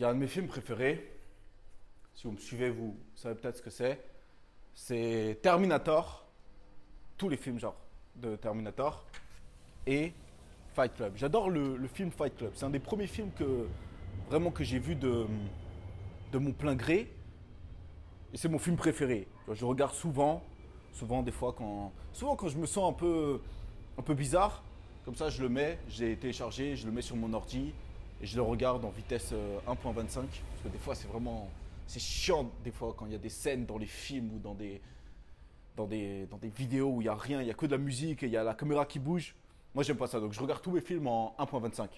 Il y a un de mes films préférés. Si vous me suivez, vous savez peut-être ce que c'est. C'est Terminator. Tous les films, genre, de Terminator. Et Fight Club. J'adore le, film Fight Club. C'est un des premiers films que vraiment que j'ai vu de, de mon plein gré. Et c'est mon film préféré. Je regarde souvent. Souvent, des fois, quand, souvent quand je me sens un peu, un peu bizarre, comme ça, je le mets, j'ai téléchargé, je le mets sur mon ordi et je le regarde en vitesse euh, 1.25. Parce que des fois, c'est vraiment. C'est chiant, des fois, quand il y a des scènes dans les films ou dans des, dans des, dans des vidéos où il n'y a rien, il n'y a que de la musique et il y a la caméra qui bouge. Moi, j'aime pas ça. Donc, je regarde tous mes films en 1.25.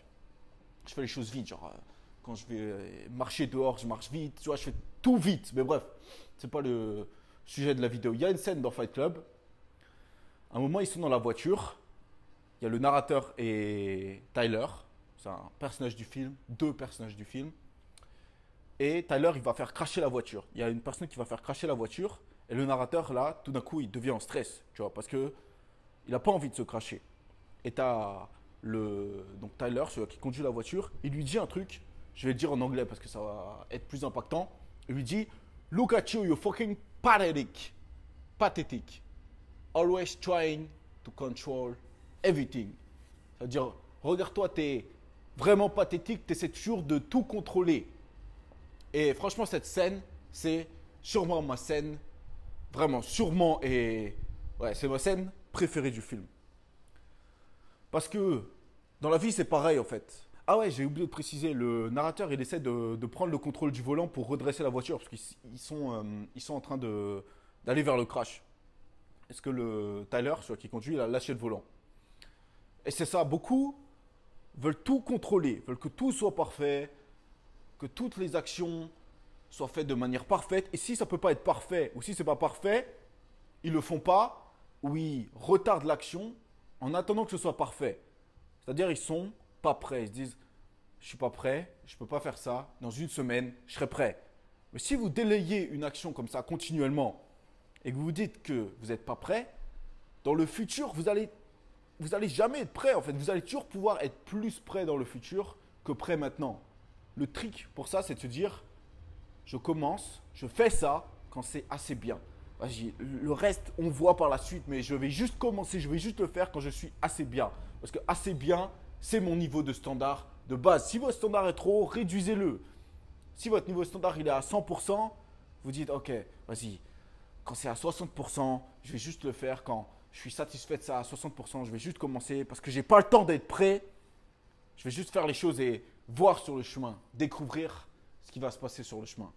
Je fais les choses vite. Genre, euh, quand je vais euh, marcher dehors, je marche vite. Tu vois, je fais tout vite. Mais bref, c'est pas le sujet de la vidéo. Il y a une scène dans Fight Club. À un moment, ils sont dans la voiture. Il y a le narrateur et Tyler. C'est un personnage du film, deux personnages du film. Et Tyler, il va faire cracher la voiture. Il y a une personne qui va faire cracher la voiture. Et le narrateur, là, tout d'un coup, il devient en stress. Tu vois, parce que il n'a pas envie de se cracher. Et t'as le donc Tyler, celui qui conduit la voiture, il lui dit un truc. Je vais le dire en anglais parce que ça va être plus impactant. Il lui dit Look at you, you're fucking pathetic. Pathétique. Always trying to control everything. C'est-à-dire, regarde-toi, t'es vraiment pathétique, t'essaies toujours de tout contrôler. Et franchement, cette scène, c'est sûrement ma scène, vraiment, sûrement, et ouais, c'est ma scène préférée du film. Parce que dans la vie, c'est pareil en fait. Ah ouais, j'ai oublié de préciser, le narrateur, il essaie de, prendre le contrôle du volant pour redresser la voiture, parce qu'ils ils sont, euh, ils sont en train d'aller vers le crash. Est-ce que le Tyler, celui qui conduit, il a lâché le volant? Et c'est ça, beaucoup veulent tout contrôler, veulent que tout soit parfait, que toutes les actions soient faites de manière parfaite. Et si ça peut pas être parfait, ou si c'est pas parfait, ils le font pas, ou ils retardent l'action en attendant que ce soit parfait. C'est-à-dire ils sont pas prêts. Ils se disent, je suis pas prêt, je peux pas faire ça. Dans une semaine, je serai prêt. Mais si vous délayez une action comme ça continuellement et que vous dites que vous n'êtes pas prêt, dans le futur, vous allez, vous allez jamais être prêt. En fait, vous allez toujours pouvoir être plus prêt dans le futur que prêt maintenant. Le trick pour ça, c'est de se dire, je commence, je fais ça quand c'est assez bien. Vas-y, le reste, on voit par la suite, mais je vais juste commencer, je vais juste le faire quand je suis assez bien. Parce que assez bien, c'est mon niveau de standard de base. Si votre standard est trop haut, réduisez-le. Si votre niveau standard il est à 100%, vous dites ok, vas-y, quand c'est à 60%, je vais juste le faire. Quand je suis satisfait de ça à 60%, je vais juste commencer parce que j'ai pas le temps d'être prêt. Je vais juste faire les choses et voir sur le chemin, découvrir ce qui va se passer sur le chemin.